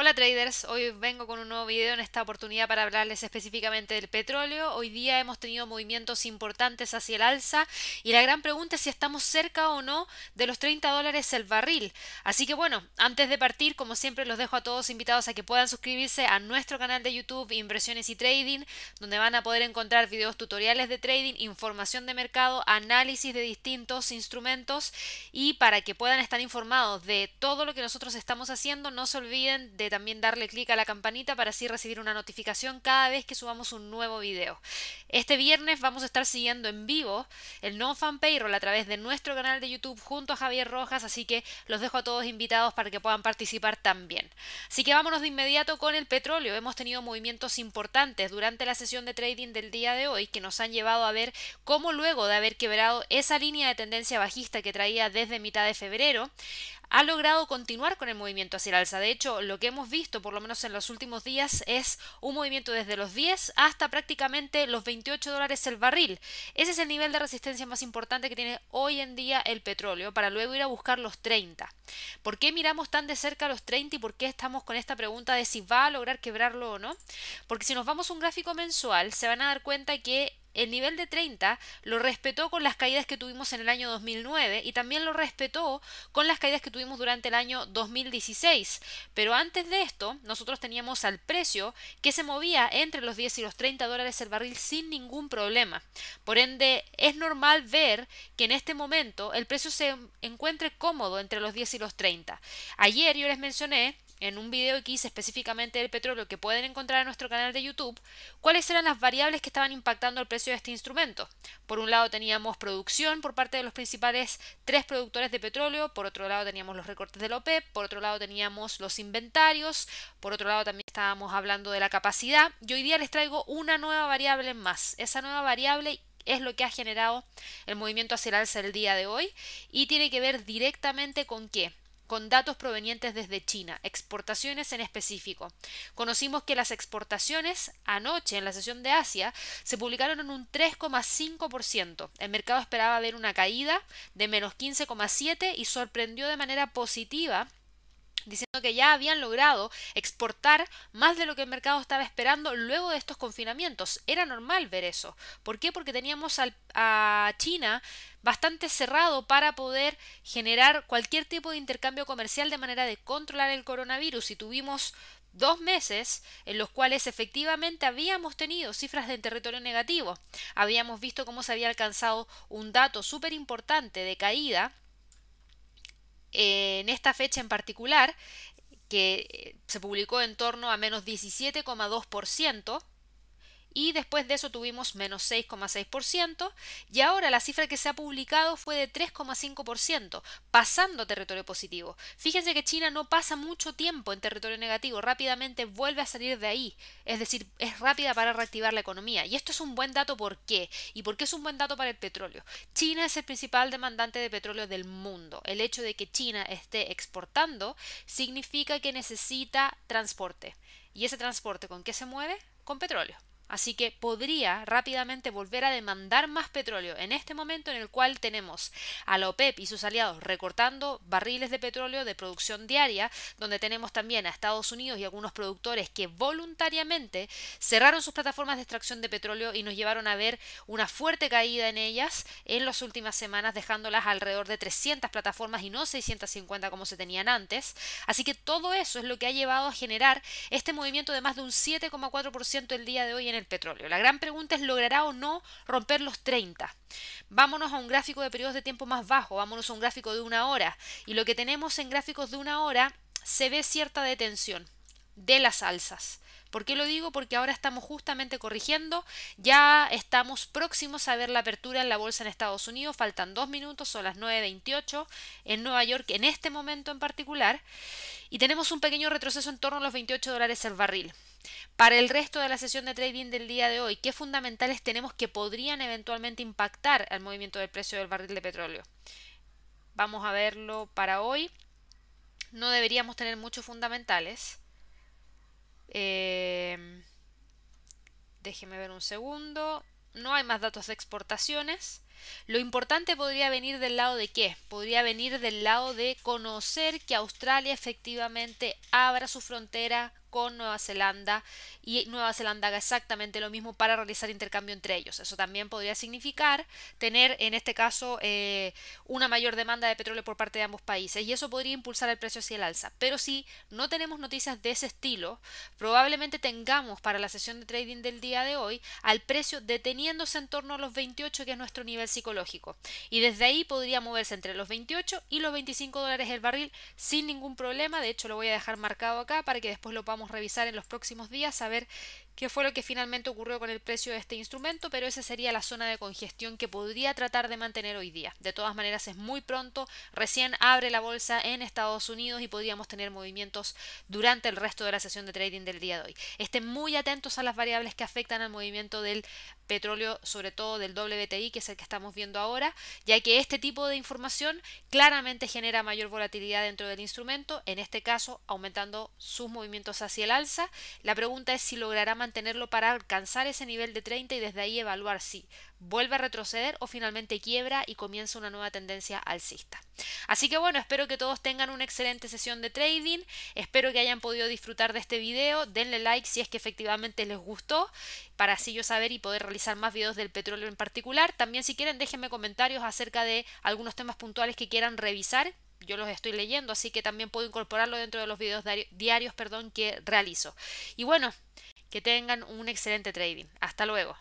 Hola traders, hoy vengo con un nuevo video en esta oportunidad para hablarles específicamente del petróleo. Hoy día hemos tenido movimientos importantes hacia el alza y la gran pregunta es si estamos cerca o no de los 30 dólares el barril. Así que bueno, antes de partir, como siempre los dejo a todos invitados a que puedan suscribirse a nuestro canal de YouTube Inversiones y Trading, donde van a poder encontrar videos tutoriales de trading, información de mercado, análisis de distintos instrumentos y para que puedan estar informados de todo lo que nosotros estamos haciendo, no se olviden de también darle clic a la campanita para así recibir una notificación cada vez que subamos un nuevo video. Este viernes vamos a estar siguiendo en vivo el non-fan payroll a través de nuestro canal de YouTube junto a Javier Rojas, así que los dejo a todos invitados para que puedan participar también. Así que vámonos de inmediato con el petróleo. Hemos tenido movimientos importantes durante la sesión de trading del día de hoy que nos han llevado a ver cómo luego de haber quebrado esa línea de tendencia bajista que traía desde mitad de febrero, ha logrado continuar con el movimiento hacia el alza. De hecho, lo que hemos visto, por lo menos en los últimos días, es un movimiento desde los 10 hasta prácticamente los 28 dólares el barril. Ese es el nivel de resistencia más importante que tiene hoy en día el petróleo, para luego ir a buscar los 30. ¿Por qué miramos tan de cerca los 30 y por qué estamos con esta pregunta de si va a lograr quebrarlo o no? Porque si nos vamos a un gráfico mensual, se van a dar cuenta que el nivel de 30 lo respetó con las caídas que tuvimos en el año 2009 y también lo respetó con las caídas que tuvimos durante el año 2016. Pero antes de esto, nosotros teníamos al precio que se movía entre los 10 y los 30 dólares el barril sin ningún problema. Por ende, es normal ver que en este momento el precio se encuentre cómodo entre los 10 y los 30. Ayer yo les mencioné en un video que hice específicamente del petróleo que pueden encontrar en nuestro canal de YouTube, cuáles eran las variables que estaban impactando el precio de este instrumento. Por un lado teníamos producción por parte de los principales tres productores de petróleo, por otro lado teníamos los recortes de la OPEP, por otro lado teníamos los inventarios, por otro lado también estábamos hablando de la capacidad y hoy día les traigo una nueva variable más. Esa nueva variable es lo que ha generado el movimiento hacia el alza el día de hoy y tiene que ver directamente con qué con datos provenientes desde China, exportaciones en específico. Conocimos que las exportaciones anoche en la sesión de Asia se publicaron en un 3,5%. El mercado esperaba ver una caída de menos 15,7% y sorprendió de manera positiva diciendo que ya habían logrado exportar más de lo que el mercado estaba esperando luego de estos confinamientos. Era normal ver eso. ¿Por qué? Porque teníamos a China bastante cerrado para poder generar cualquier tipo de intercambio comercial de manera de controlar el coronavirus y tuvimos dos meses en los cuales efectivamente habíamos tenido cifras de territorio negativo. Habíamos visto cómo se había alcanzado un dato súper importante de caída en esta fecha en particular, que se publicó en torno a menos 17,2%, y después de eso tuvimos menos 6,6% y ahora la cifra que se ha publicado fue de 3,5%, pasando territorio positivo. Fíjense que China no pasa mucho tiempo en territorio negativo, rápidamente vuelve a salir de ahí, es decir, es rápida para reactivar la economía. Y esto es un buen dato, ¿por qué? ¿Y por qué es un buen dato para el petróleo? China es el principal demandante de petróleo del mundo. El hecho de que China esté exportando significa que necesita transporte. ¿Y ese transporte con qué se mueve? Con petróleo. Así que podría rápidamente volver a demandar más petróleo en este momento en el cual tenemos a la OPEP y sus aliados recortando barriles de petróleo de producción diaria, donde tenemos también a Estados Unidos y algunos productores que voluntariamente cerraron sus plataformas de extracción de petróleo y nos llevaron a ver una fuerte caída en ellas en las últimas semanas, dejándolas alrededor de 300 plataformas y no 650 como se tenían antes. Así que todo eso es lo que ha llevado a generar este movimiento de más de un 7,4% el día de hoy en el petróleo. La gran pregunta es, ¿logrará o no romper los 30? Vámonos a un gráfico de periodos de tiempo más bajo, vámonos a un gráfico de una hora. Y lo que tenemos en gráficos de una hora se ve cierta detención de las alzas. ¿Por qué lo digo? Porque ahora estamos justamente corrigiendo, ya estamos próximos a ver la apertura en la bolsa en Estados Unidos, faltan dos minutos, son las 9.28 en Nueva York en este momento en particular, y tenemos un pequeño retroceso en torno a los 28 dólares el barril. Para el resto de la sesión de trading del día de hoy, ¿qué fundamentales tenemos que podrían eventualmente impactar al movimiento del precio del barril de petróleo? Vamos a verlo para hoy. No deberíamos tener muchos fundamentales. Eh, déjeme ver un segundo. No hay más datos de exportaciones. Lo importante podría venir del lado de qué? Podría venir del lado de conocer que Australia efectivamente abra su frontera con Nueva Zelanda y Nueva Zelanda haga exactamente lo mismo para realizar intercambio entre ellos. Eso también podría significar tener en este caso eh, una mayor demanda de petróleo por parte de ambos países y eso podría impulsar el precio hacia el alza. Pero si no tenemos noticias de ese estilo, probablemente tengamos para la sesión de trading del día de hoy al precio deteniéndose en torno a los 28 que es nuestro nivel psicológico y desde ahí podría moverse entre los 28 y los 25 dólares el barril sin ningún problema. De hecho lo voy a dejar marcado acá para que después lo podamos revisar en los próximos días, a ver qué fue lo que finalmente ocurrió con el precio de este instrumento, pero esa sería la zona de congestión que podría tratar de mantener hoy día. De todas maneras es muy pronto, recién abre la bolsa en Estados Unidos y podríamos tener movimientos durante el resto de la sesión de trading del día de hoy. Estén muy atentos a las variables que afectan al movimiento del petróleo, sobre todo del WTI, que es el que estamos viendo ahora, ya que este tipo de información claramente genera mayor volatilidad dentro del instrumento, en este caso aumentando sus movimientos hacia el alza. La pregunta es si logrará mantenerlo para alcanzar ese nivel de 30 y desde ahí evaluar si vuelve a retroceder o finalmente quiebra y comienza una nueva tendencia alcista. Así que bueno, espero que todos tengan una excelente sesión de trading, espero que hayan podido disfrutar de este video, denle like si es que efectivamente les gustó, para así yo saber y poder realizar más videos del petróleo en particular. También si quieren déjenme comentarios acerca de algunos temas puntuales que quieran revisar yo los estoy leyendo, así que también puedo incorporarlo dentro de los videos diarios perdón, que realizo. Y bueno, que tengan un excelente trading. Hasta luego.